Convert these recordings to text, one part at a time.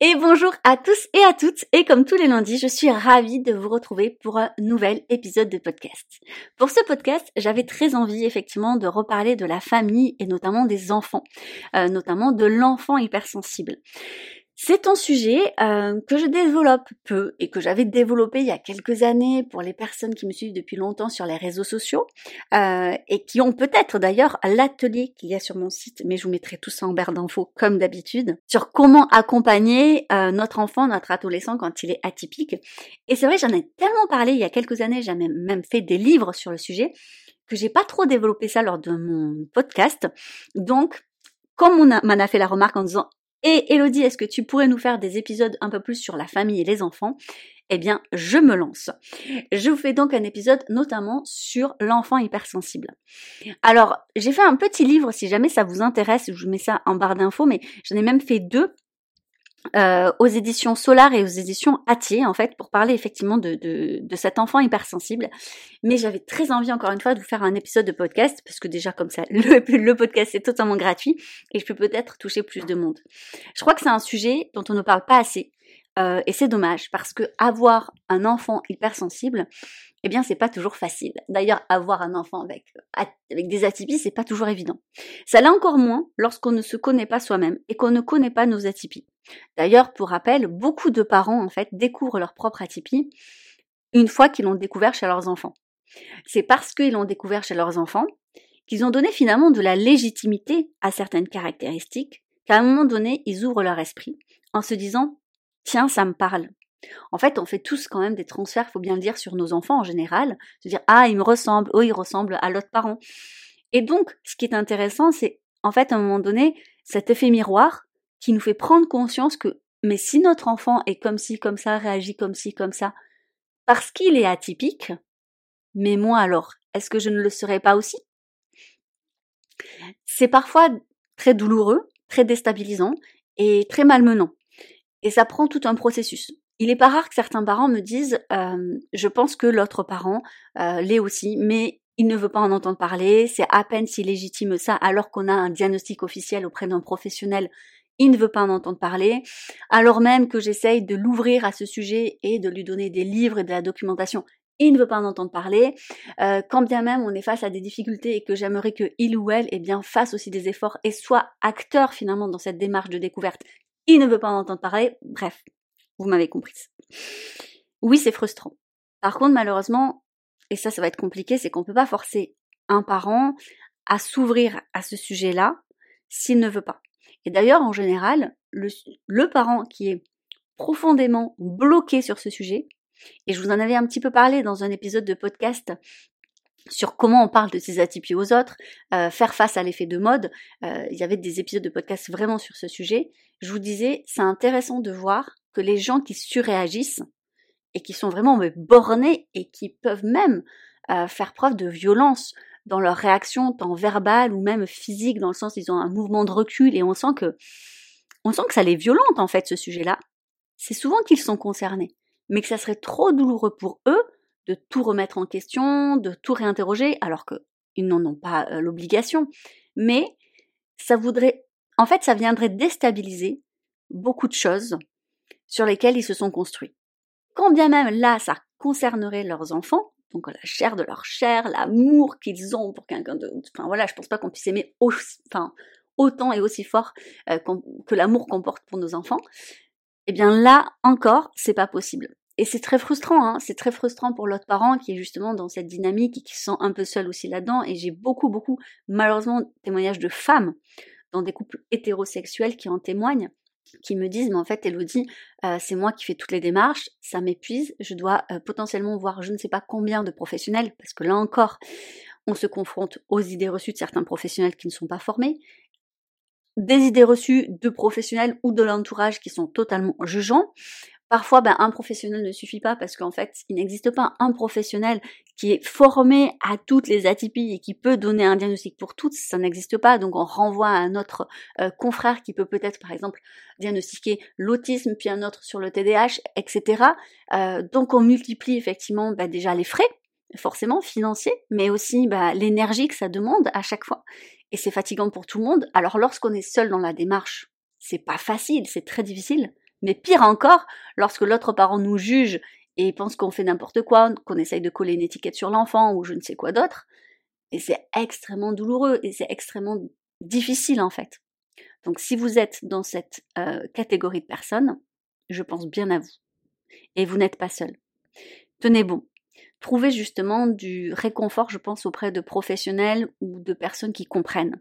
Et bonjour à tous et à toutes. Et comme tous les lundis, je suis ravie de vous retrouver pour un nouvel épisode de podcast. Pour ce podcast, j'avais très envie effectivement de reparler de la famille et notamment des enfants, euh, notamment de l'enfant hypersensible. C'est un sujet euh, que je développe peu et que j'avais développé il y a quelques années pour les personnes qui me suivent depuis longtemps sur les réseaux sociaux euh, et qui ont peut-être d'ailleurs l'atelier qu'il y a sur mon site, mais je vous mettrai tout ça en barre d'infos comme d'habitude, sur comment accompagner euh, notre enfant, notre adolescent quand il est atypique. Et c'est vrai, j'en ai tellement parlé il y a quelques années, j'ai même fait des livres sur le sujet, que j'ai pas trop développé ça lors de mon podcast. Donc, comme on m'en a fait la remarque en disant et Elodie, est-ce que tu pourrais nous faire des épisodes un peu plus sur la famille et les enfants? Eh bien, je me lance. Je vous fais donc un épisode notamment sur l'enfant hypersensible. Alors, j'ai fait un petit livre, si jamais ça vous intéresse, je vous mets ça en barre d'infos, mais j'en ai même fait deux euh, aux éditions Solar et aux éditions Atier, en fait, pour parler effectivement de, de, cet enfant hypersensible. Mais j'avais très envie, encore une fois, de vous faire un épisode de podcast, parce que déjà, comme ça, le, le podcast est totalement gratuit, et je peux peut-être toucher plus de monde. Je crois que c'est un sujet dont on ne parle pas assez, euh, et c'est dommage, parce que avoir un enfant hypersensible, eh bien, c'est pas toujours facile. D'ailleurs, avoir un enfant avec, avec des atypies, c'est pas toujours évident. Ça l'est encore moins lorsqu'on ne se connaît pas soi-même et qu'on ne connaît pas nos atypies. D'ailleurs, pour rappel, beaucoup de parents, en fait, découvrent leur propre atypie une fois qu'ils l'ont découvert chez leurs enfants. C'est parce qu'ils l'ont découvert chez leurs enfants qu'ils ont donné finalement de la légitimité à certaines caractéristiques qu'à un moment donné, ils ouvrent leur esprit en se disant, tiens, ça me parle. En fait, on fait tous quand même des transferts, faut bien le dire, sur nos enfants en général. Se dire, ah, il me ressemble, oh, il ressemble à l'autre parent. Et donc, ce qui est intéressant, c'est, en fait, à un moment donné, cet effet miroir qui nous fait prendre conscience que, mais si notre enfant est comme ci, comme ça, réagit comme ci, comme ça, parce qu'il est atypique, mais moi alors, est-ce que je ne le serais pas aussi? C'est parfois très douloureux, très déstabilisant et très malmenant. Et ça prend tout un processus. Il n'est pas rare que certains parents me disent euh, je pense que l'autre parent euh, l'est aussi, mais il ne veut pas en entendre parler, c'est à peine s'il légitime ça alors qu'on a un diagnostic officiel auprès d'un professionnel, il ne veut pas en entendre parler, alors même que j'essaye de l'ouvrir à ce sujet et de lui donner des livres et de la documentation, il ne veut pas en entendre parler, euh, quand bien même on est face à des difficultés et que j'aimerais que il ou elle eh bien, fasse aussi des efforts et soit acteur finalement dans cette démarche de découverte, il ne veut pas en entendre parler, bref, vous m'avez comprise. Oui, c'est frustrant. Par contre, malheureusement, et ça, ça va être compliqué, c'est qu'on ne peut pas forcer un parent à s'ouvrir à ce sujet-là s'il ne veut pas. Et d'ailleurs, en général, le, le, parent qui est profondément bloqué sur ce sujet, et je vous en avais un petit peu parlé dans un épisode de podcast sur comment on parle de ses atypies aux autres, euh, faire face à l'effet de mode. Euh, il y avait des épisodes de podcast vraiment sur ce sujet. Je vous disais, c'est intéressant de voir que les gens qui surréagissent et qui sont vraiment bornés et qui peuvent même euh, faire preuve de violence dans leur réaction, tant verbale ou même physique, dans le sens ils ont un mouvement de recul et on sent que on sent que ça les violente en fait ce sujet-là. C'est souvent qu'ils sont concernés, mais que ça serait trop douloureux pour eux de tout remettre en question, de tout réinterroger, alors qu'ils n'en ont pas euh, l'obligation. Mais ça voudrait, en fait, ça viendrait déstabiliser beaucoup de choses sur lesquels ils se sont construits. Quand bien même là, ça concernerait leurs enfants, donc la chair de leur chair, l'amour qu'ils ont pour quelqu'un de... Enfin voilà, je pense pas qu'on puisse aimer enfin, autant et aussi fort euh, que l'amour qu'on porte pour nos enfants. Eh bien là encore, c'est pas possible. et c'est très frustrant, hein. c'est très frustrant pour l'autre parent qui est justement dans cette dynamique et qui se sent un peu seul aussi là-dedans. Et j'ai beaucoup, beaucoup, malheureusement, témoignages de femmes des couples hétérosexuels qui en témoignent, qui me disent, mais en fait, Elodie, euh, c'est moi qui fais toutes les démarches, ça m'épuise, je dois euh, potentiellement voir je ne sais pas combien de professionnels, parce que là encore, on se confronte aux idées reçues de certains professionnels qui ne sont pas formés, des idées reçues de professionnels ou de l'entourage qui sont totalement jugeants. Parfois, ben, un professionnel ne suffit pas parce qu'en fait, il n'existe pas un professionnel qui est formé à toutes les atypies et qui peut donner un diagnostic pour toutes. Ça n'existe pas. Donc, on renvoie à un autre euh, confrère qui peut peut-être, par exemple, diagnostiquer l'autisme, puis un autre sur le TDAH, etc. Euh, donc, on multiplie effectivement ben, déjà les frais forcément financiers, mais aussi ben, l'énergie que ça demande à chaque fois. Et c'est fatigant pour tout le monde. Alors lorsqu'on est seul dans la démarche, c'est pas facile, c'est très difficile. Mais pire encore, lorsque l'autre parent nous juge et pense qu'on fait n'importe quoi, qu'on essaye de coller une étiquette sur l'enfant ou je ne sais quoi d'autre, et c'est extrêmement douloureux et c'est extrêmement difficile en fait. Donc si vous êtes dans cette euh, catégorie de personnes, je pense bien à vous. Et vous n'êtes pas seul. Tenez bon. Trouvez justement du réconfort, je pense, auprès de professionnels ou de personnes qui comprennent.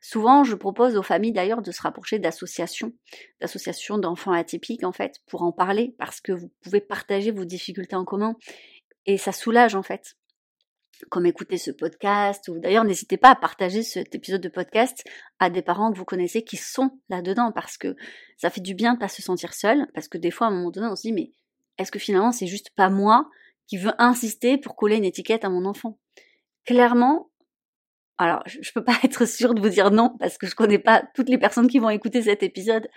Souvent, je propose aux familles d'ailleurs de se rapprocher d'associations, d'associations d'enfants atypiques en fait, pour en parler, parce que vous pouvez partager vos difficultés en commun et ça soulage en fait. Comme écouter ce podcast, ou d'ailleurs n'hésitez pas à partager cet épisode de podcast à des parents que vous connaissez qui sont là-dedans, parce que ça fait du bien de pas se sentir seul, parce que des fois à un moment donné on se dit mais est-ce que finalement c'est juste pas moi qui veut insister pour coller une étiquette à mon enfant Clairement, alors, je, peux pas être sûre de vous dire non parce que je connais pas toutes les personnes qui vont écouter cet épisode,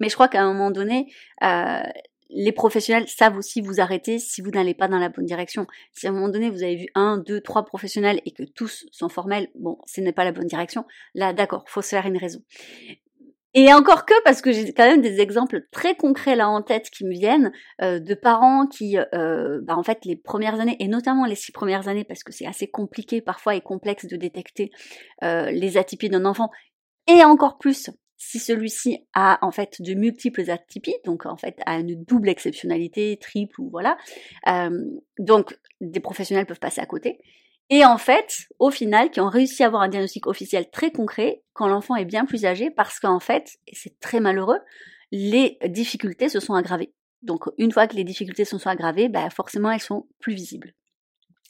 mais je crois qu'à un moment donné, euh, les professionnels savent aussi vous arrêter si vous n'allez pas dans la bonne direction. Si à un moment donné vous avez vu un, deux, trois professionnels et que tous sont formels, bon, ce n'est pas la bonne direction. Là, d'accord, faut se faire une raison. Et encore que, parce que j'ai quand même des exemples très concrets là en tête qui me viennent, euh, de parents qui, euh, bah en fait, les premières années, et notamment les six premières années, parce que c'est assez compliqué parfois et complexe de détecter euh, les atypies d'un enfant, et encore plus si celui-ci a en fait de multiples atypies, donc en fait a une double exceptionnalité, triple ou voilà. donc des professionnels peuvent passer à côté. Et en fait, au final, qui ont réussi à avoir un diagnostic officiel très concret quand l'enfant est bien plus âgé, parce qu'en fait, et c'est très malheureux, les difficultés se sont aggravées. Donc une fois que les difficultés se sont aggravées, bah, forcément elles sont plus visibles.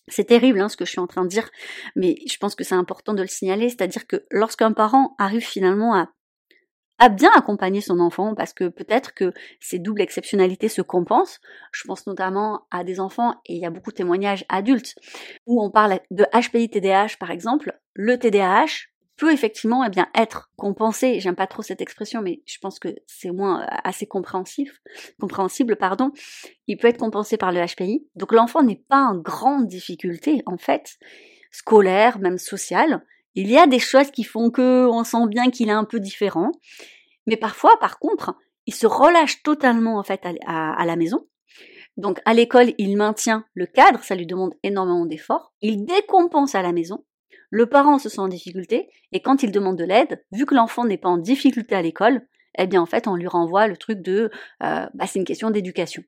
C'est terrible hein, ce que je suis en train de dire, mais je pense que c'est important de le signaler, c'est-à-dire que lorsqu'un parent arrive finalement à à bien accompagner son enfant parce que peut-être que ces doubles exceptionnalités se compensent. Je pense notamment à des enfants et il y a beaucoup de témoignages adultes où on parle de HPI TDAH par exemple. Le TDAH peut effectivement eh bien être compensé. J'aime pas trop cette expression, mais je pense que c'est moins euh, assez compréhensif, compréhensible, pardon. Il peut être compensé par le HPI. Donc l'enfant n'est pas en grande difficulté en fait, scolaire, même sociale. Il y a des choses qui font que on sent bien qu'il est un peu différent. Mais parfois, par contre, il se relâche totalement en fait à, la maison. Donc à l'école, il maintient le cadre, ça lui demande énormément d'efforts. Il décompense à la maison. Le parent se sent en difficulté et quand il demande de l'aide, vu que l'enfant n'est pas en difficulté à l'école, eh bien en fait on lui renvoie le truc de euh, bah, c'est une question d'éducation.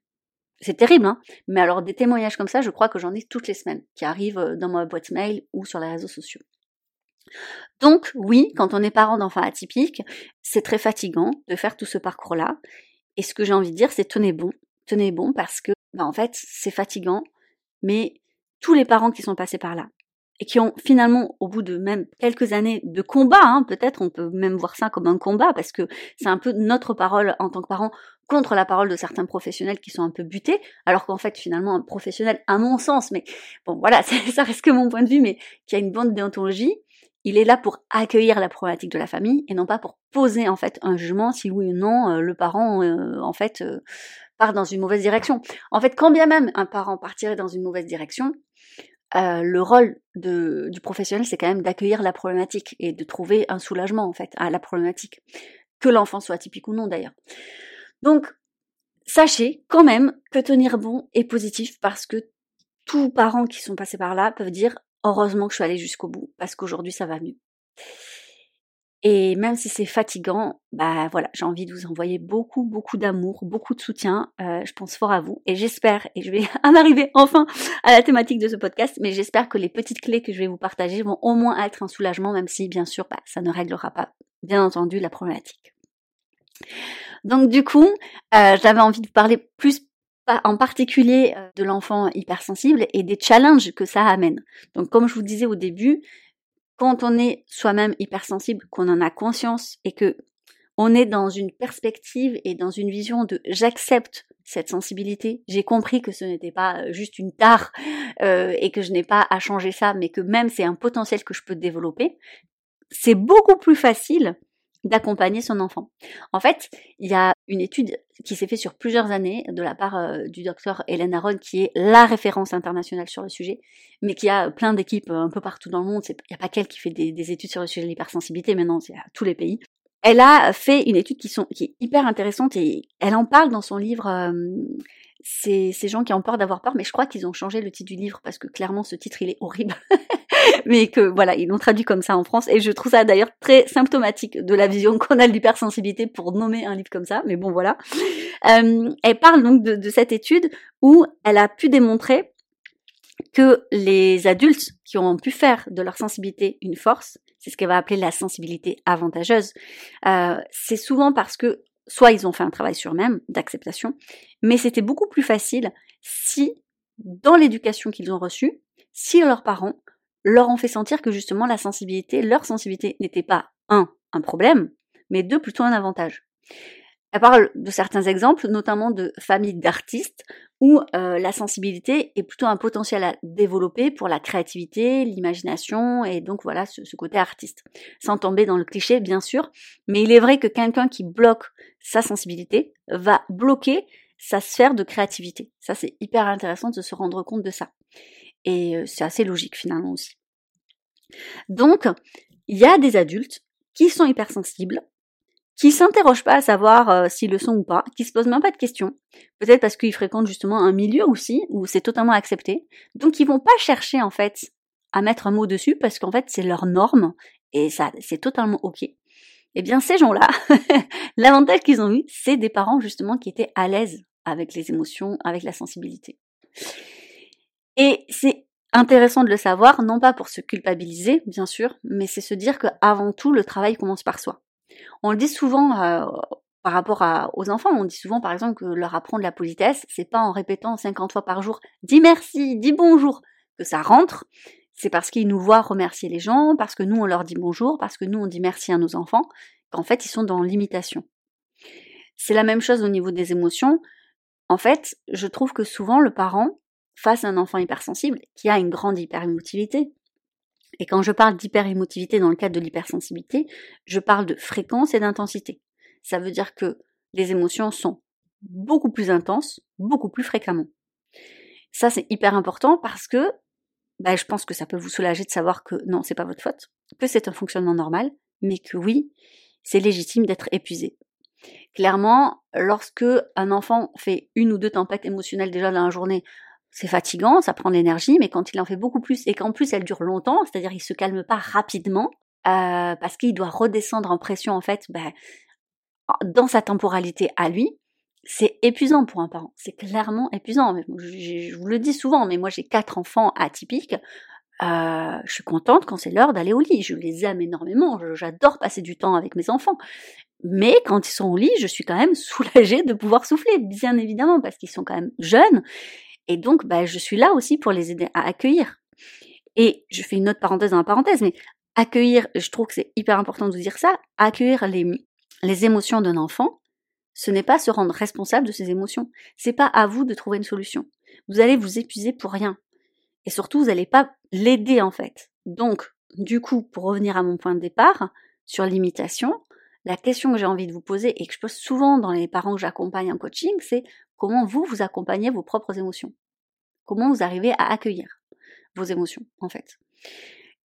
C'est terrible, hein Mais alors des témoignages comme ça, je crois que j'en ai toutes les semaines qui arrivent euh, dans ma boîte mail ou sur les réseaux sociaux. Donc oui, quand on est parent d'enfants atypiques, c'est très fatigant de faire tout ce parcours-là. Et ce que j'ai envie de dire, c'est tenez bon, tenez bon parce que, bah, en fait, c'est fatigant, mais tous les parents qui sont passés par là et qui ont finalement, au bout de même quelques années de combat, hein, peut-être on peut même voir ça comme un combat, parce que c'est un peu notre parole en tant que parent contre la parole de certains professionnels qui sont un peu butés, alors qu'en fait finalement un professionnel, à mon sens, mais bon voilà, ça reste que mon point de vue, mais qui a une bonne déontologie, il est là pour accueillir la problématique de la famille et non pas pour poser en fait un jugement si oui ou non euh, le parent euh, en fait euh, part dans une mauvaise direction. En fait, quand bien même un parent partirait dans une mauvaise direction, le rôle du professionnel c'est quand même d'accueillir la problématique et de trouver un soulagement en fait à la problématique, que l'enfant soit atypique ou non d'ailleurs. Donc sachez quand même que tenir bon est positif parce que tous parents qui sont passés par là peuvent dire heureusement que je suis allée jusqu'au bout, parce qu'aujourd'hui ça va mieux. Et même si c'est fatigant, bah voilà, j'ai envie de vous envoyer beaucoup, beaucoup d'amour, beaucoup de soutien. Euh, je pense fort à vous et j'espère, et je vais en arriver enfin à la thématique de ce podcast, mais j'espère que les petites clés que je vais vous partager vont au moins être un soulagement, même si bien sûr, bah, ça ne réglera pas, bien entendu, la problématique. Donc du coup, euh, j'avais envie de vous parler plus en particulier euh, de l'enfant hypersensible et des challenges que ça amène. Donc comme je vous disais au début, quand on est soi-même hypersensible, qu'on en a conscience et que on est dans une perspective et dans une vision de j'accepte cette sensibilité, j'ai compris que ce n'était pas euh, juste une tare euh, et que je n'ai pas à changer ça, mais que même c'est un potentiel que je peux développer, c'est beaucoup plus facile d'accompagner son enfant. En fait, il y a une étude qui s'est faite sur plusieurs années de la part euh, du docteur Hélène Aron, qui est la référence internationale sur le sujet, mais qui a plein d'équipes euh, un peu partout dans le monde. Il n'y a pas qu'elle qui fait des, études sur le sujet de l'hypersensibilité, maintenant c'est à tous les pays. Elle a fait une étude qui, est hyper intéressante et elle en parle dans son livre euh, ces gens qui ont peur d'avoir peur, mais je crois qu'ils ont changé le titre du livre parce que clairement ce titre il est horrible. mais que voilà, ils l'ont traduit comme ça en France et je trouve ça d'ailleurs très symptomatique de la vision qu'on a de l'hypersensibilité pour nommer un livre comme ça. Mais bon voilà. Euh, elle parle donc de, cette étude où elle a pu démontrer que les adultes qui ont pu faire de leur sensibilité une force, c'est ce qu'elle va appeler la sensibilité avantageuse, euh, c'est souvent parce que soit ils ont fait un travail sur eux-mêmes d'acceptation, mais c'était beaucoup plus facile si, dans l'éducation qu'ils ont reçue, si leurs parents leur ont fait sentir que justement la sensibilité, leur sensibilité n'était pas un, un problème, mais deux, plutôt un avantage. Elle parle de certains exemples, notamment de familles d'artistes, où euh, la sensibilité est plutôt un potentiel à développer pour la créativité, l'imagination et donc voilà ce, ce, côté artiste. Sans tomber dans le cliché, bien sûr, mais il est vrai que quelqu'un qui bloque sa sensibilité va bloquer sa sphère de créativité. Ça, c'est hyper intéressant de se rendre compte de ça. Et euh, c'est assez logique finalement aussi. Donc, il y a des adultes qui sont hypersensibles, qui s'interrogent pas à savoir euh, s'ils le sont ou pas, qui se posent même pas de questions, peut-être parce qu'ils fréquentent justement un milieu aussi où c'est totalement accepté, donc ils vont pas chercher en fait à mettre un mot dessus parce qu'en fait c'est leur norme et ça c'est totalement ok. Eh bien ces gens-là, l'avantage qu'ils ont eu, c'est des parents justement qui étaient à l'aise avec les émotions, avec la sensibilité. Et c'est intéressant de le savoir, non pas pour se culpabiliser, bien sûr, mais c'est se dire que avant tout, le travail commence par soi. On le dit souvent euh, par rapport aux enfants, on dit souvent par exemple que leur apprendre la politesse, c'est pas en répétant 50 fois par jour dis merci, dis bonjour que ça rentre, c'est parce qu'ils nous voient remercier les gens, parce que nous on leur dit bonjour, parce que nous on dit merci à nos enfants, qu'en fait ils sont dans l'imitation. C'est la même chose au niveau des émotions. En fait, je trouve que souvent le parent, face à un enfant hypersensible qui a une grande hyperémotivité, et quand je parle d'hyperémotivité dans le cadre de l'hypersensibilité, je parle de fréquence et d'intensité. Ça veut dire que les émotions sont beaucoup plus intenses, beaucoup plus fréquemment. Ça, c'est hyper important parce que bah, je pense que ça peut vous soulager de savoir que non, c'est pas votre faute, que c'est un fonctionnement normal, mais que oui, c'est légitime d'être épuisé. Clairement, lorsque un enfant fait une ou deux tempêtes émotionnelles déjà dans la journée, c'est fatigant, ça prend de l'énergie, mais quand il en fait beaucoup plus et qu'en plus elle dure longtemps, c'est-à-dire il se calme pas rapidement, euh, parce qu'il doit redescendre en pression en fait, ben, dans sa temporalité à lui, c'est épuisant pour un parent. C'est clairement épuisant. Je, vous le dis souvent, mais moi j'ai quatre enfants atypiques. Euh, je suis contente quand c'est l'heure d'aller au lit. Je les aime énormément. J'adore passer du temps avec mes enfants. Mais quand ils sont au lit, je suis quand même soulagée de pouvoir souffler, bien évidemment, parce qu'ils sont quand même jeunes et donc, bah, je suis là aussi pour les aider à accueillir. Et je fais une autre parenthèse dans la parenthèse, mais accueillir, je trouve que c'est hyper important de vous dire ça, accueillir les, émotions d'un enfant, ce n'est pas se rendre responsable de ses émotions. C'est pas à vous de trouver une solution. Vous allez vous épuiser pour rien. Et surtout, vous n'allez pas l'aider en fait. Donc, du coup, pour revenir à mon point de départ, sur l'imitation, la question que j'ai envie de vous poser et que je pose souvent dans les parents que j'accompagne en coaching, c'est comment vous, vous accompagnez vos propres émotions? Comment vous arrivez à accueillir vos émotions, en fait?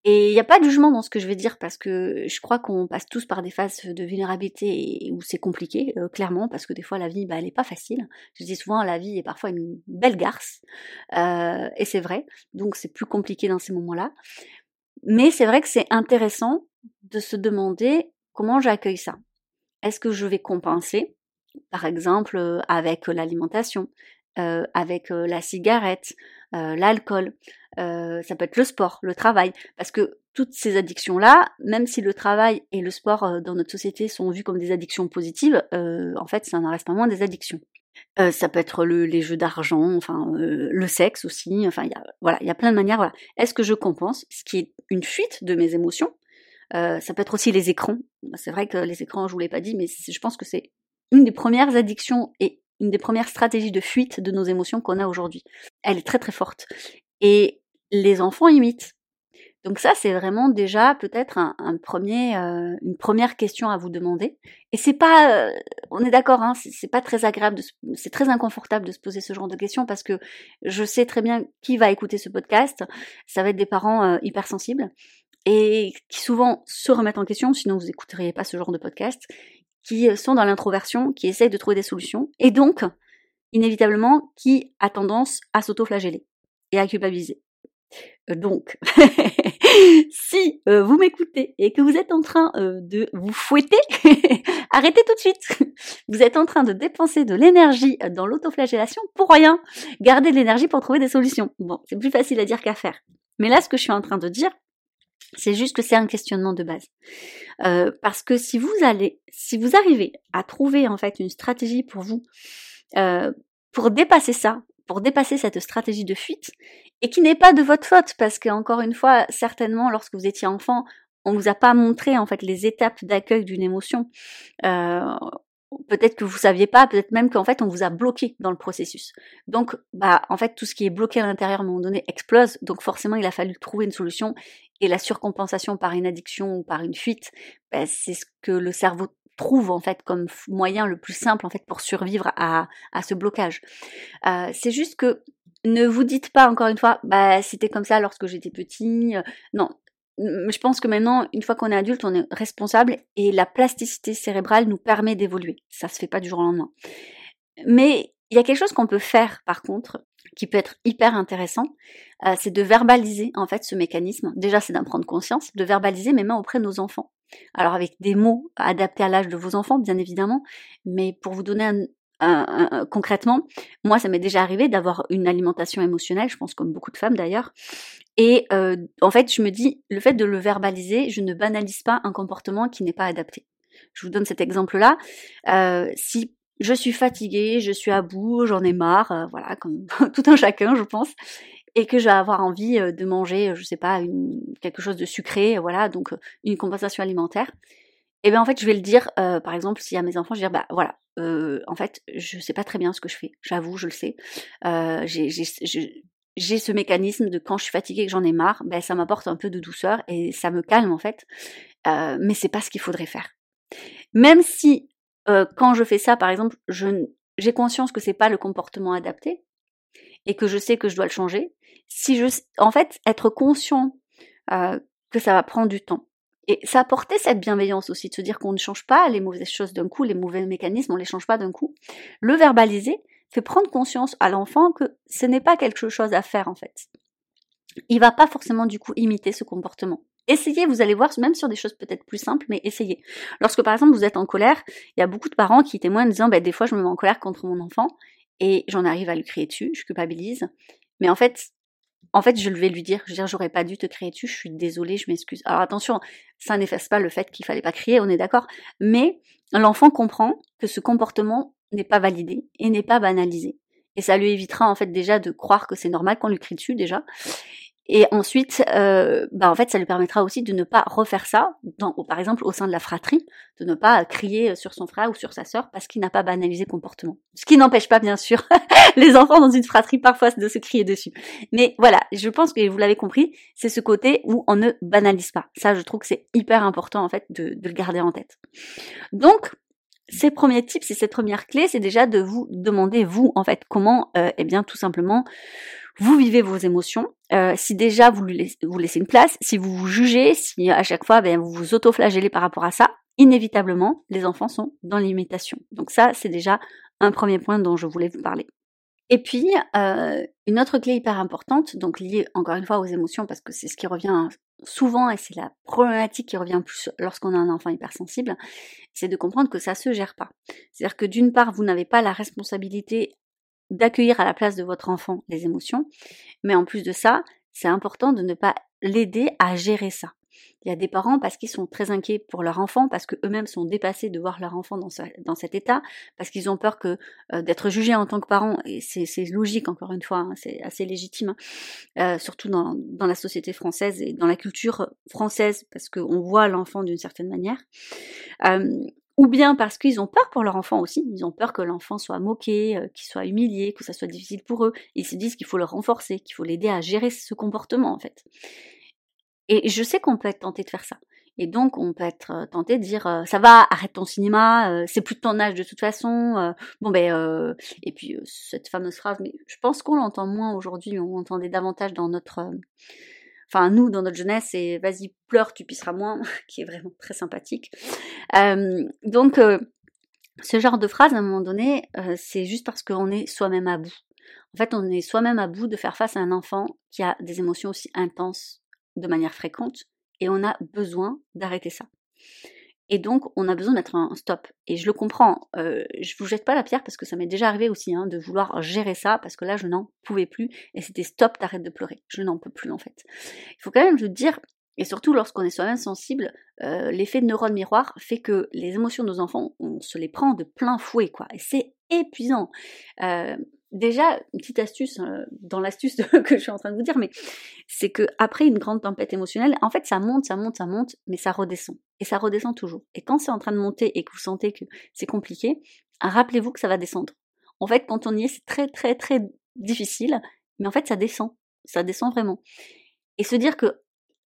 Et il n'y a pas de jugement dans ce que je vais dire parce que je crois qu'on passe tous par des phases de vulnérabilité où c'est compliqué, euh, clairement, parce que des fois la vie, bah, elle n'est pas facile. Je dis souvent, la vie est parfois une belle garce, euh, et c'est vrai, donc c'est plus compliqué dans ces moments-là. Mais c'est vrai que c'est intéressant de se demander comment j'accueille ça Est-ce que je vais compenser, par exemple euh, avec l'alimentation, euh, avec euh, la cigarette, l'alcool, ça peut être le sport, le travail, parce que toutes ces addictions-là, même si le travail et le sport dans notre société sont vus comme des addictions positives, en fait, ça n'en reste pas moins des addictions. ça peut être le, les jeux d'argent, enfin le sexe aussi. Enfin, il y a, voilà, il y a plein de manières. Voilà. Est-ce que je compense, ce qui est une fuite de mes émotions ça peut être aussi les écrans. C'est vrai que les écrans, je vous l'ai pas dit, mais je pense que c'est une des premières addictions et une des premières stratégies de fuite de nos émotions qu'on a aujourd'hui. Elle est très très forte. Et les enfants imitent. Donc ça, c'est vraiment déjà peut-être un, premier, euh, une première question à vous demander. Et c'est pas, euh, on est d'accord, hein, c'est pas très agréable, c'est très inconfortable de se poser ce genre de questions parce que je sais très bien qui va écouter ce podcast. Ça va être des parents euh, hypersensibles et qui souvent se remettent en question, sinon vous n'écouteriez pas ce genre de podcast, qui sont dans l'introversion, qui essayent de trouver des solutions, et donc, inévitablement, qui a tendance à s'auto-flageller et à culpabiliser. Euh, donc, si euh, vous m'écoutez et que vous êtes en train euh, de vous fouetter, arrêtez tout de suite. Vous êtes en train de dépenser de l'énergie dans l'autoflagellation pour rien. Gardez de l'énergie pour trouver des solutions. Bon, c'est plus facile à dire qu'à faire. Mais là, ce que je suis en train de dire, c'est juste que c'est un questionnement de base. Euh, parce que si vous allez, si vous arrivez à trouver en fait une stratégie pour vous, euh, pour dépasser ça, pour dépasser cette stratégie de fuite, et qui n'est pas de votre faute, parce que encore une fois, certainement lorsque vous étiez enfant, on vous a pas montré en fait les étapes d'accueil d'une émotion. Euh, peut-être que vous saviez pas, peut-être même qu'en fait on vous a bloqué dans le processus. Donc bah en fait tout ce qui est bloqué à l'intérieur à un moment donné explose, donc forcément il a fallu trouver une solution et la surcompensation par une addiction ou par une fuite, bah, c'est ce que le cerveau trouve en fait comme moyen le plus simple en fait pour survivre à, à ce blocage. Euh, c'est juste que ne vous dites pas encore une fois, bah c'était comme ça lorsque j'étais petit. Euh, non, je pense que maintenant, une fois qu'on est adulte, on est responsable et la plasticité cérébrale nous permet d'évoluer. Ça se fait pas du jour au lendemain. Mais il y a quelque chose qu'on peut faire, par contre, qui peut être hyper intéressant, euh, c'est de verbaliser en fait ce mécanisme. Déjà, c'est d'en prendre conscience, de verbaliser même auprès de nos enfants. Alors avec des mots adaptés à l'âge de vos enfants, bien évidemment, mais pour vous donner un, concrètement, moi, ça m'est déjà arrivé d'avoir une alimentation émotionnelle, je pense comme beaucoup de femmes d'ailleurs. Et euh, en fait, je me dis, le fait de le verbaliser, je ne banalise pas un comportement qui n'est pas adapté. Je vous donne cet exemple-là. Euh, si je suis fatiguée, je suis à bout, j'en ai marre, euh, voilà, comme tout un chacun, je pense, et que je vais avoir envie de manger, je sais pas, quelque chose de sucré, voilà, donc une compensation alimentaire. Et eh bien en fait, je vais le dire, par exemple, si à mes enfants, je vais dire, bah voilà, en fait, je sais pas très bien ce que je fais, j'avoue, je le sais. j'ai ce mécanisme de quand je suis fatiguée et que j'en ai marre, ben ça m'apporte un peu de douceur et ça me calme en fait. Euh, mais c'est pas ce qu'il faudrait faire. Même si quand je fais ça, par exemple, j'ai conscience que c'est pas le comportement adapté et que je sais que je dois le changer. Si je, en fait, être conscient que ça va prendre du temps, et ça apportait cette bienveillance aussi, de se dire qu'on ne change pas les mauvaises choses d'un coup, les mauvais mécanismes, on les change pas d'un coup. Le verbaliser fait prendre conscience à l'enfant que ce n'est pas quelque chose à faire en fait. Il va pas forcément du coup imiter ce comportement. Essayez, vous allez voir, même sur des choses peut-être plus simples, mais essayez. Lorsque par exemple vous êtes en colère, il y a beaucoup de parents qui témoignent en disant, bah, des fois je me mets en colère contre mon enfant et j'en arrive à lui crier dessus, je culpabilise. Mais en fait, en fait, je vais lui dire, je veux dire, j'aurais pas dû te crier dessus, je suis désolée, je m'excuse. Alors attention, ça n'efface pas le fait qu'il fallait pas crier, on est d'accord, mais l'enfant comprend que ce comportement n'est pas validé et n'est pas banalisé. Et ça lui évitera en fait déjà de croire que c'est normal qu'on lui crie dessus déjà. Et ensuite, euh, bah en fait, ça lui permettra aussi de ne pas refaire ça, par exemple au sein de la fratrie, de ne pas crier sur son frère ou sur sa sœur parce qu'il n'a pas banalisé le comportement. Ce qui n'empêche pas, bien sûr, les enfants dans une fratrie parfois de se crier dessus. Mais voilà, je pense que vous l'avez compris, c'est ce côté où on ne banalise pas. Ça, je trouve que c'est hyper important en fait de le garder en tête. Donc, ces premiers tips et cette première clé, c'est déjà de vous demander vous en fait comment, euh, eh bien tout simplement vous vivez vos émotions. Euh, si déjà vous, laissez, vous laissez une place, si vous vous jugez, si à chaque fois ben, vous vous autoflagellez par rapport à ça, inévitablement les enfants sont dans l'imitation. Donc ça c'est déjà un premier point dont je voulais vous parler. Et puis, euh, une autre clé hyper importante, donc liée encore une fois aux émotions, parce que c'est ce qui revient souvent et c'est la problématique qui revient plus lorsqu'on a un enfant hypersensible, c'est de comprendre que ça se gère pas. C'est-à-dire que d'une part, vous n'avez pas la responsabilité d'accueillir à la place de votre enfant les émotions, mais en plus de ça, c'est important de ne pas l'aider à gérer ça. Il y a des parents parce qu'ils sont très inquiets pour leur enfant, parce qu'eux-mêmes sont dépassés de voir leur enfant dans, cet état, parce qu'ils ont peur que euh, d'être jugés en tant que parents, et c'est logique encore une fois, hein, c'est assez légitime, hein, euh, surtout dans, la société française et dans la culture française, parce qu'on voit l'enfant d'une certaine manière. Ou bien parce qu'ils ont peur pour leur enfant aussi, ils ont peur que l'enfant soit moqué, euh, qu'il soit humilié, que ça soit difficile pour eux. Ils se disent qu'il faut le renforcer, qu'il faut l'aider à gérer ce comportement en fait. Et je sais qu'on peut être tenté de faire ça. Et donc on peut être euh, tenté de dire euh, ça va, arrête ton cinéma, c'est plus de ton âge de toute façon. bon ben et puis cette fameuse phrase, mais je pense qu'on l'entend moins aujourd'hui, on l'entendait davantage dans notre enfin nous dans notre jeunesse, c'est vas-y pleure, tu pisseras moins, qui est vraiment très sympathique. Euh, donc euh, ce genre de phrase à un moment donné, euh, c'est juste parce qu'on est soi-même à bout. En fait, on est soi-même à bout de faire face à un enfant qui a des émotions aussi intenses de manière fréquente et on a besoin d'arrêter ça. Et donc, on a besoin de mettre un stop. Et je le comprends. Euh, je vous jette pas la pierre parce que ça m'est déjà arrivé aussi hein, de vouloir gérer ça parce que là, je n'en pouvais plus. Et c'était stop, t'arrêtes de pleurer. Je n'en peux plus en fait. Il faut quand même vous dire, et surtout lorsqu'on est soi-même sensible, euh, l'effet de neurone miroir fait que les émotions de nos enfants, on se les prend de plein fouet, quoi. Et c'est épuisant. Euh, déjà, une petite astuce euh, dans l'astuce que je suis en train de vous dire, mais c'est que après une grande tempête émotionnelle, en fait, ça monte, ça monte, ça monte, mais ça redescend. Et ça redescend toujours. Et quand c'est en train de monter et que vous sentez que c'est compliqué, rappelez-vous que ça va descendre. En fait, quand on y est, c'est très, très, très difficile, mais en fait, ça descend. Ça descend vraiment. Et se dire que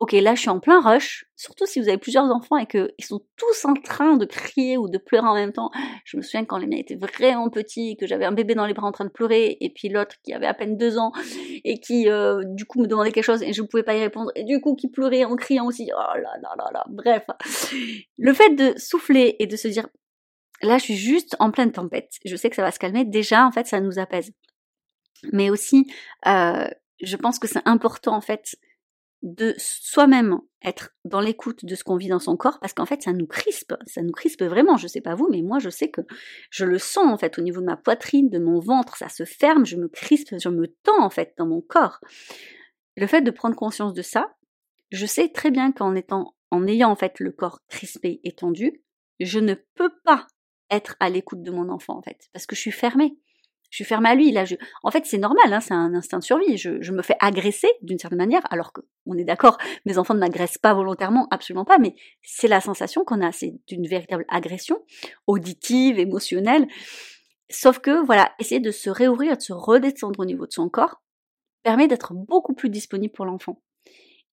ok, là je suis en plein rush, surtout si vous avez plusieurs enfants et qu'ils sont tous en train de crier ou de pleurer en même temps. Je me souviens quand les miens étaient vraiment petits, que j'avais un bébé dans les bras en train de pleurer, et puis l'autre qui avait à peine deux ans, et qui euh, du coup me demandait quelque chose et je ne pouvais pas y répondre, et du coup qui pleurait en criant aussi. Oh là là là là, bref. Le fait de souffler et de se dire, là je suis juste en pleine tempête, je sais que ça va se calmer, déjà en fait ça nous apaise. Mais aussi, euh, je pense que c'est important en fait de soi-même être dans l'écoute de ce qu'on vit dans son corps parce qu'en fait ça nous crispe, ça nous crispe vraiment, je sais pas vous mais moi je sais que je le sens en fait au niveau de ma poitrine, de mon ventre, ça se ferme, je me crispe, je me tends en fait dans mon corps. Le fait de prendre conscience de ça, je sais très bien qu'en étant en ayant en fait le corps crispé et tendu, je ne peux pas être à l'écoute de mon enfant en fait parce que je suis fermée je suis fermée à lui. Là, je... En fait, c'est normal, hein, c'est un instinct de survie. Je, me fais agresser d'une certaine manière, alors que on est d'accord, mes enfants ne m'agressent pas volontairement, absolument pas, mais c'est la sensation qu'on a, c'est d'une véritable agression auditive, émotionnelle. Sauf que, voilà, essayer de se réouvrir, de se redescendre au niveau de son corps, permet d'être beaucoup plus disponible pour l'enfant.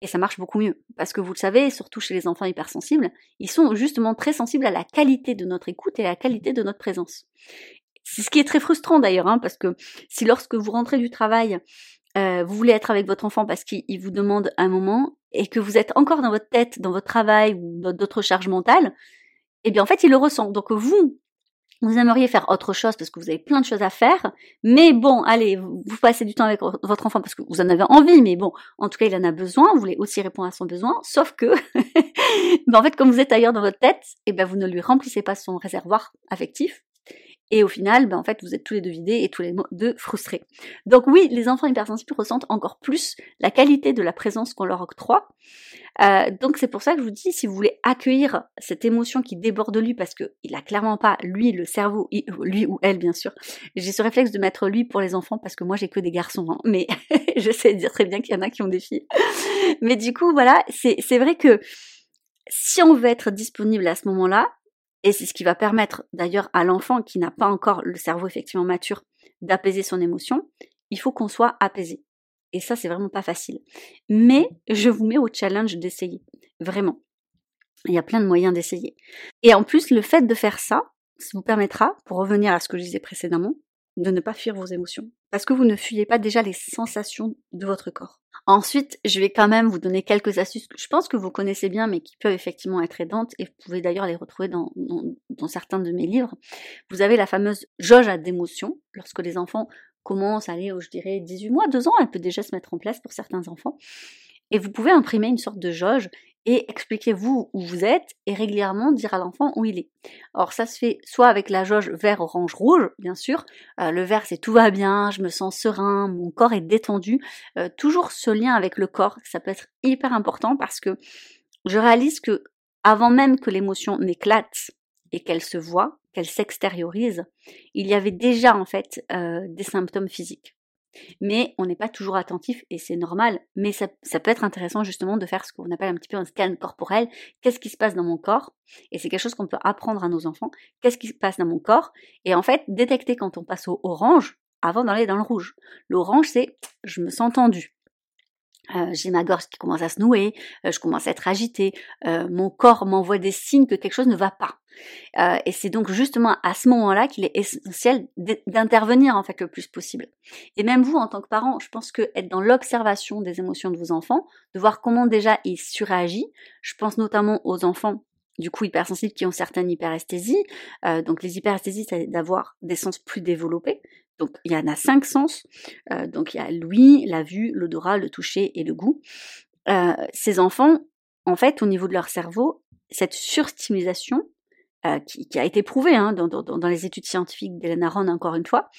Et ça marche beaucoup mieux. Parce que vous le savez, surtout chez les enfants hypersensibles, ils sont justement très sensibles à la qualité de notre écoute et à la qualité de notre présence. C'est ce qui est très frustrant d'ailleurs, hein, parce que si lorsque vous rentrez du travail, euh, vous voulez être avec votre enfant parce qu'il vous demande un moment et que vous êtes encore dans votre tête, dans votre travail ou dans d'autres charges mentales, eh bien en fait il le ressent. Donc vous, vous aimeriez faire autre chose parce que vous avez plein de choses à faire, mais bon, allez, vous, passez du temps avec votre enfant parce que vous en avez envie, mais bon, en tout cas il en a besoin, vous voulez aussi répondre à son besoin, sauf que, ben en fait comme vous êtes ailleurs dans votre tête, eh ben vous ne lui remplissez pas son réservoir affectif, et au final, ben, en fait, vous êtes tous les deux vidés et tous les deux frustrés. Donc oui, les enfants hypersensibles ressentent encore plus la qualité de la présence qu'on leur octroie. Euh, donc c'est pour ça que je vous dis, si vous voulez accueillir cette émotion qui déborde de lui, parce que il a clairement pas lui le cerveau, lui ou elle bien sûr. J'ai ce réflexe de mettre lui pour les enfants parce que moi j'ai que des garçons, hein, mais je sais dire très bien qu'il y en a qui ont des filles. Mais du coup voilà, c'est vrai que si on veut être disponible à ce moment-là, et c'est ce qui va permettre d'ailleurs à l'enfant qui n'a pas encore le cerveau effectivement mature d'apaiser son émotion. Il faut qu'on soit apaisé. Et ça, c'est vraiment pas facile. Mais je vous mets au challenge d'essayer. Vraiment. Il y a plein de moyens d'essayer. Et en plus, le fait de faire ça, ça vous permettra, pour revenir à ce que je disais précédemment, de ne pas fuir vos émotions. Parce que vous ne fuyez pas déjà les sensations de votre corps. Ensuite, je vais quand même vous donner quelques astuces que je pense que vous connaissez bien, mais qui peuvent effectivement être aidantes, et vous pouvez d'ailleurs les retrouver dans, certains de mes livres. Vous avez la fameuse jauge à d'émotion, lorsque les enfants commence à aller, je dirais, 18 mois, 2 ans, elle peut déjà se mettre en place pour certains enfants. Et vous pouvez imprimer une sorte de jauge et expliquez-vous où vous êtes et régulièrement dire à l'enfant où il est. Alors ça se fait soit avec la jauge vert, orange, rouge, bien sûr. Euh, le vert c'est tout va bien, je me sens serein, mon corps est détendu. Euh, toujours ce lien avec le corps, ça peut être hyper important parce que je réalise que avant même que l'émotion n'éclate et qu'elle se voit, qu'elle s'extériorise, il y avait déjà en fait euh, des symptômes physiques. Mais on n'est pas toujours attentif et c'est normal, mais ça, peut être intéressant justement de faire ce qu'on appelle un petit peu un scan corporel. Qu'est-ce qui se passe dans mon corps? Et c'est quelque chose qu'on peut apprendre à nos enfants. Qu'est-ce qui se passe dans mon corps? Et en fait, détecter quand on passe au orange avant d'aller dans le rouge. L'orange, c'est je me sens tendu. Euh, j'ai ma gorge qui commence à se nouer, euh, je commence à être agitée, euh, mon corps m'envoie des signes que quelque chose ne va pas. et c'est donc justement à ce moment-là qu'il est essentiel d'intervenir en fait le plus possible. Et même vous, en tant que parent, je pense que être dans l'observation des émotions de vos enfants, de voir comment déjà ils surréagissent, je pense notamment aux enfants du coup hypersensibles qui ont certaines hyperesthésies. donc les hyperesthésies, c'est d'avoir des sens plus développés. Donc il y en a cinq sens. Euh, donc il y a l'ouïe, la vue, l'odorat, le toucher et le goût. Euh, ces enfants, en fait, au niveau de leur cerveau, cette surstimulisation, euh, qui, a été prouvée hein, dans, les études scientifiques d'Elena Ron encore une fois,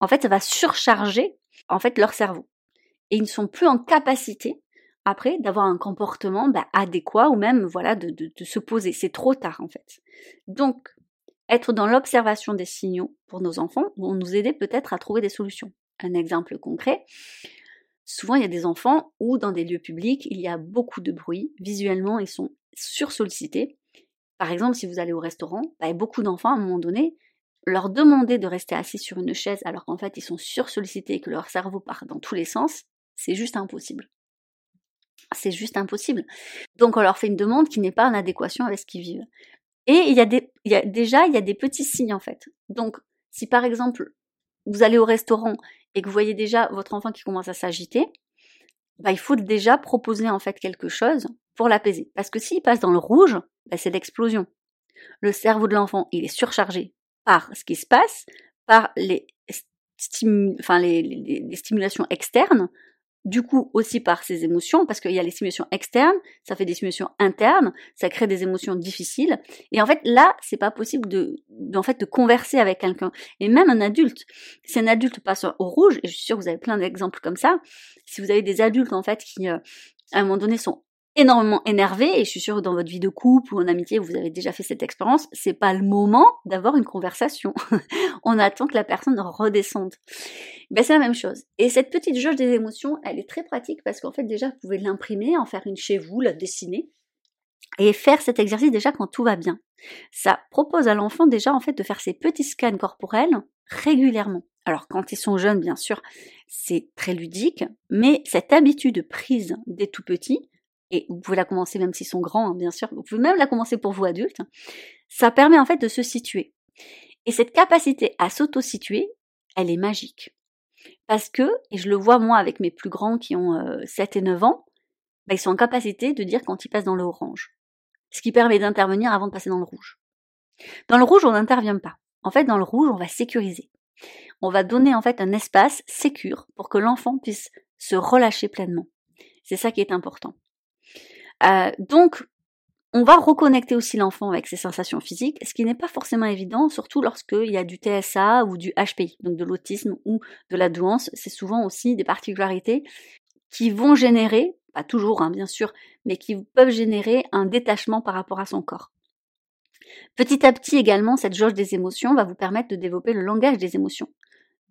en fait, ça va surcharger en fait leur cerveau. Et ils ne sont plus en capacité après d'avoir un comportement bah, adéquat ou même voilà de, se poser. C'est trop tard en fait. Donc être dans l'observation des signaux pour nos enfants vont nous aider peut-être à trouver des solutions. Un exemple concret, souvent il y a des enfants où dans des lieux publics il y a beaucoup de bruit, visuellement ils sont sursollicités. Par exemple, si vous allez au restaurant, bah, beaucoup d'enfants à un moment donné, leur demander de rester assis sur une chaise alors qu'en fait ils sont sursollicités et que leur cerveau part dans tous les sens, c'est juste impossible. C'est juste impossible. Donc on leur fait une demande qui n'est pas en adéquation avec ce qu'ils vivent. Et il y a déjà, il y a des petits signes en fait. Donc, si par exemple, vous allez au restaurant et que vous voyez déjà votre enfant qui commence à s'agiter, bah, il faut déjà proposer en fait quelque chose pour l'apaiser. Parce que s'il passe dans le rouge, bah, c'est l'explosion. Le cerveau de l'enfant, il est surchargé par ce qui se passe, par les stimulations externes, du coup aussi par ses émotions, parce qu'il y a les stimulations externes, ça fait des stimulations internes, ça crée des émotions difficiles. Et en fait, là, c'est pas possible de, en fait, de converser avec quelqu'un. Et même un adulte, si un adulte passe au rouge, et je suis sûre que vous avez plein d'exemples comme ça, si vous avez des adultes en fait qui, euh, à un moment donné, sont énormément énervé et je suis sûre que dans votre vie de couple ou en amitié vous avez déjà fait cette expérience, c'est pas le moment d'avoir une conversation. On attend que la personne redescende. Ben c'est la même chose. Et cette petite jauge des émotions, elle est très pratique parce qu'en fait déjà vous pouvez l'imprimer, en faire une chez vous, la dessiner et faire cet exercice déjà quand tout va bien. Ça propose à l'enfant déjà en fait de faire ses petits scans corporels régulièrement. Alors quand ils sont jeunes, bien sûr, c'est très ludique, mais cette habitude prise dès tout petit, et vous pouvez la commencer même s'ils sont grands, hein, bien sûr, vous pouvez même la commencer pour vous adultes, ça permet en fait de se situer. Et cette capacité à s'auto-situer, elle est magique. Parce que, et je le vois moi avec mes plus grands qui ont 7 euh, et 9 ans, bah, ils sont en capacité de dire quand ils passent dans le orange. Ce qui permet d'intervenir avant de passer dans le rouge. Dans le rouge, on n'intervient pas. En fait, dans le rouge, on va sécuriser. On va donner en fait un espace sécure pour que l'enfant puisse se relâcher pleinement. C'est ça qui est important. Euh, donc, on va reconnecter aussi l'enfant avec ses sensations physiques, ce qui n'est pas forcément évident, surtout lorsqu'il y a du TSA ou du HPI, donc de l'autisme ou de la douance. C'est souvent aussi des particularités qui vont générer, pas toujours hein, bien sûr, mais qui peuvent générer un détachement par rapport à son corps. Petit à petit également, cette jauge des émotions va vous permettre de développer le langage des émotions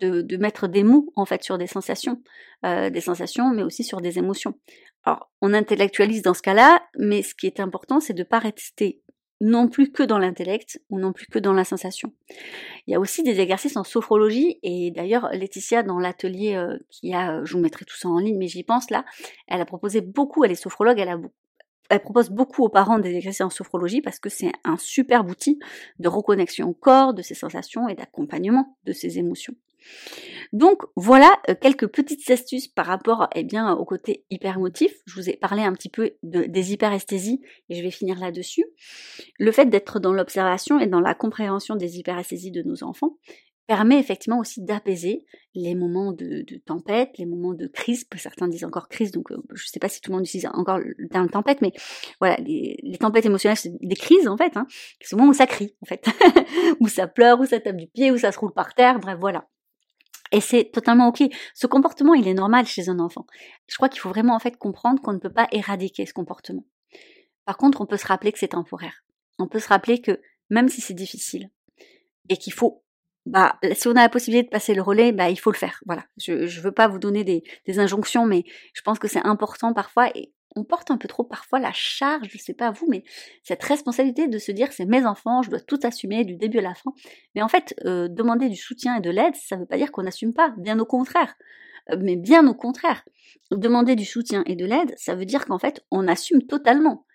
de, mettre des mots en fait sur des sensations, euh, des sensations, mais aussi sur des émotions. Alors, on intellectualise dans ce cas-là, mais ce qui est important, c'est de ne pas rester non plus que dans l'intellect ou non plus que dans la sensation. Il y a aussi des exercices en sophrologie et d'ailleurs Laetitia dans l'atelier euh, qui a, je vous mettrai tout ça en ligne, mais j'y pense là, elle a proposé beaucoup, elle est sophrologue, elle a elle propose beaucoup aux parents des exercices en sophrologie parce que c'est un super outil de reconnexion au corps, de ses sensations et d'accompagnement de ses émotions. Donc voilà euh, quelques petites astuces par rapport eh bien, au côté hypermotif. Je vous ai parlé un petit peu des hyperesthésies et je vais finir là-dessus. Le fait d'être dans l'observation et dans la compréhension des hyperesthésies de nos enfants permet effectivement aussi d'apaiser les moments de, tempête, les moments de crise, certains disent encore crise, donc euh, je ne sais pas si tout le monde utilise encore le terme tempête, mais voilà, les, tempêtes émotionnelles, c'est des crises en fait, hein, c'est le moment où ça crie en fait, où ça pleure, où ça tape du pied, où ça se roule par terre, bref voilà. Et c'est totalement ok. Ce comportement, il est normal chez un enfant. Je crois qu'il faut vraiment en fait comprendre qu'on ne peut pas éradiquer ce comportement. Par contre, on peut se rappeler que c'est temporaire. On peut se rappeler que même si c'est difficile et qu'il faut bah, si on a la possibilité de passer le relais, bah, il faut le faire. Voilà. Je ne veux pas vous donner des, des injonctions, mais je pense que c'est important parfois et on porte un peu trop parfois la charge, je sais pas vous, mais cette responsabilité de se dire c'est mes enfants, je dois tout assumer du début à la fin. Mais en fait, euh, demander du soutien et de l'aide, ça ne veut pas dire qu'on n'assume pas, bien au contraire. Euh, mais bien au contraire. Demander du soutien et de l'aide, ça veut dire qu'en fait, on assume totalement.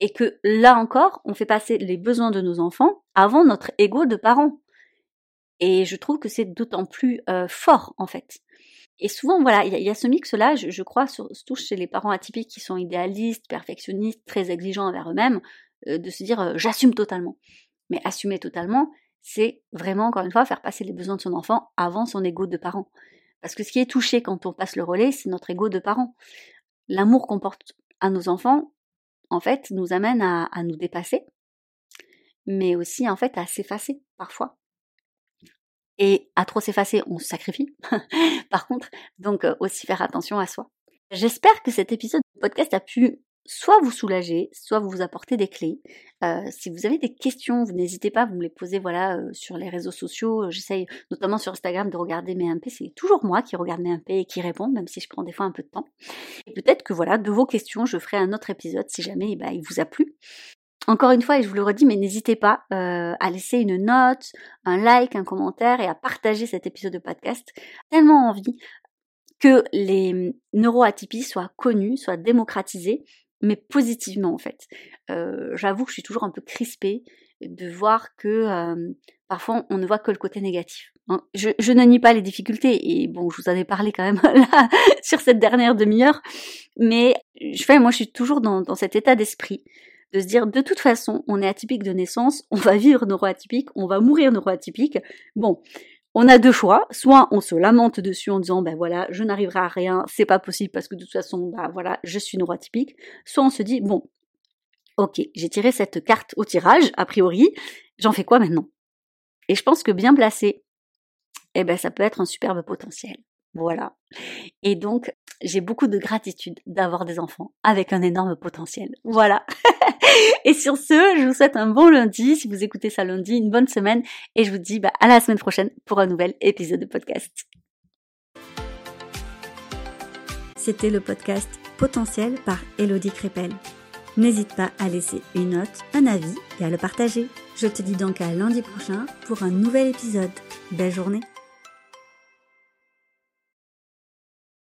Et que là encore, on fait passer les besoins de nos enfants avant notre ego de parents. Et je trouve que c'est d'autant plus euh, fort en fait. Et souvent, voilà, il y, a ce mix-là, je, crois, surtout chez les parents atypiques qui sont idéalistes, perfectionnistes, très exigeants envers eux-mêmes, euh, de se dire euh, j'assume totalement. Mais assumer totalement, c'est vraiment, encore une fois, faire passer les besoins de son enfant avant son ego de parent. Parce que ce qui est touché quand on passe le relais, c'est notre ego de parent. L'amour qu'on porte à nos enfants, en fait, nous amène à nous dépasser, mais aussi, en fait, à s'effacer parfois et à trop s'effacer, on se sacrifie. Par contre, donc euh, aussi faire attention à soi. J'espère que cet épisode de podcast a pu soit vous soulager, soit vous apporter des clés. Euh, si vous avez des questions, vous n'hésitez pas, vous me les posez voilà euh, sur les réseaux sociaux. J'essaye notamment sur Instagram de regarder mes MP. C'est toujours moi qui regarde mes MP et qui répond, même si je prends des fois un peu de temps. Et peut-être que voilà, de vos questions, je ferai un autre épisode si jamais bah, il vous a plu. Encore une fois, et je vous le redis, mais n'hésitez pas euh, à laisser une note, un like, un commentaire et à partager cet épisode de podcast. Tellement envie que les neuroatypies soient connues, soient démocratisées, mais positivement en fait. Euh, j'avoue que je suis toujours un peu crispée de voir que euh, parfois on ne voit que le côté négatif. Hein, je, ne nie pas les difficultés et bon, je vous en ai parlé quand même là sur cette dernière demi-heure, mais je fais, moi je suis toujours dans cet état d'esprit de se dire de toute façon, on est atypique de naissance, on va vivre neuroatypique, on va mourir neuroatypique. Bon, on a deux choix, soit on se lamente dessus en disant ben voilà, je n'arriverai à rien, c'est pas possible parce que de toute façon, ben voilà, je suis neuroatypique, soit on se dit bon, OK, j'ai tiré cette carte au tirage a priori, j'en fais quoi maintenant? Et je pense que bien placé, eh ben ça peut être un superbe potentiel. Voilà. Et donc, j'ai beaucoup de gratitude d'avoir des enfants avec un énorme potentiel. Voilà. et sur ce, je vous souhaite un bon lundi, si vous écoutez ça lundi, une bonne semaine, et je vous dis bah, à la semaine prochaine pour un nouvel épisode de podcast. C'était le podcast Potentiel par Elodie Crépel. N'hésite pas à laisser une note, un avis et à le partager. Je te dis donc à lundi prochain pour un nouvel épisode. Belle journée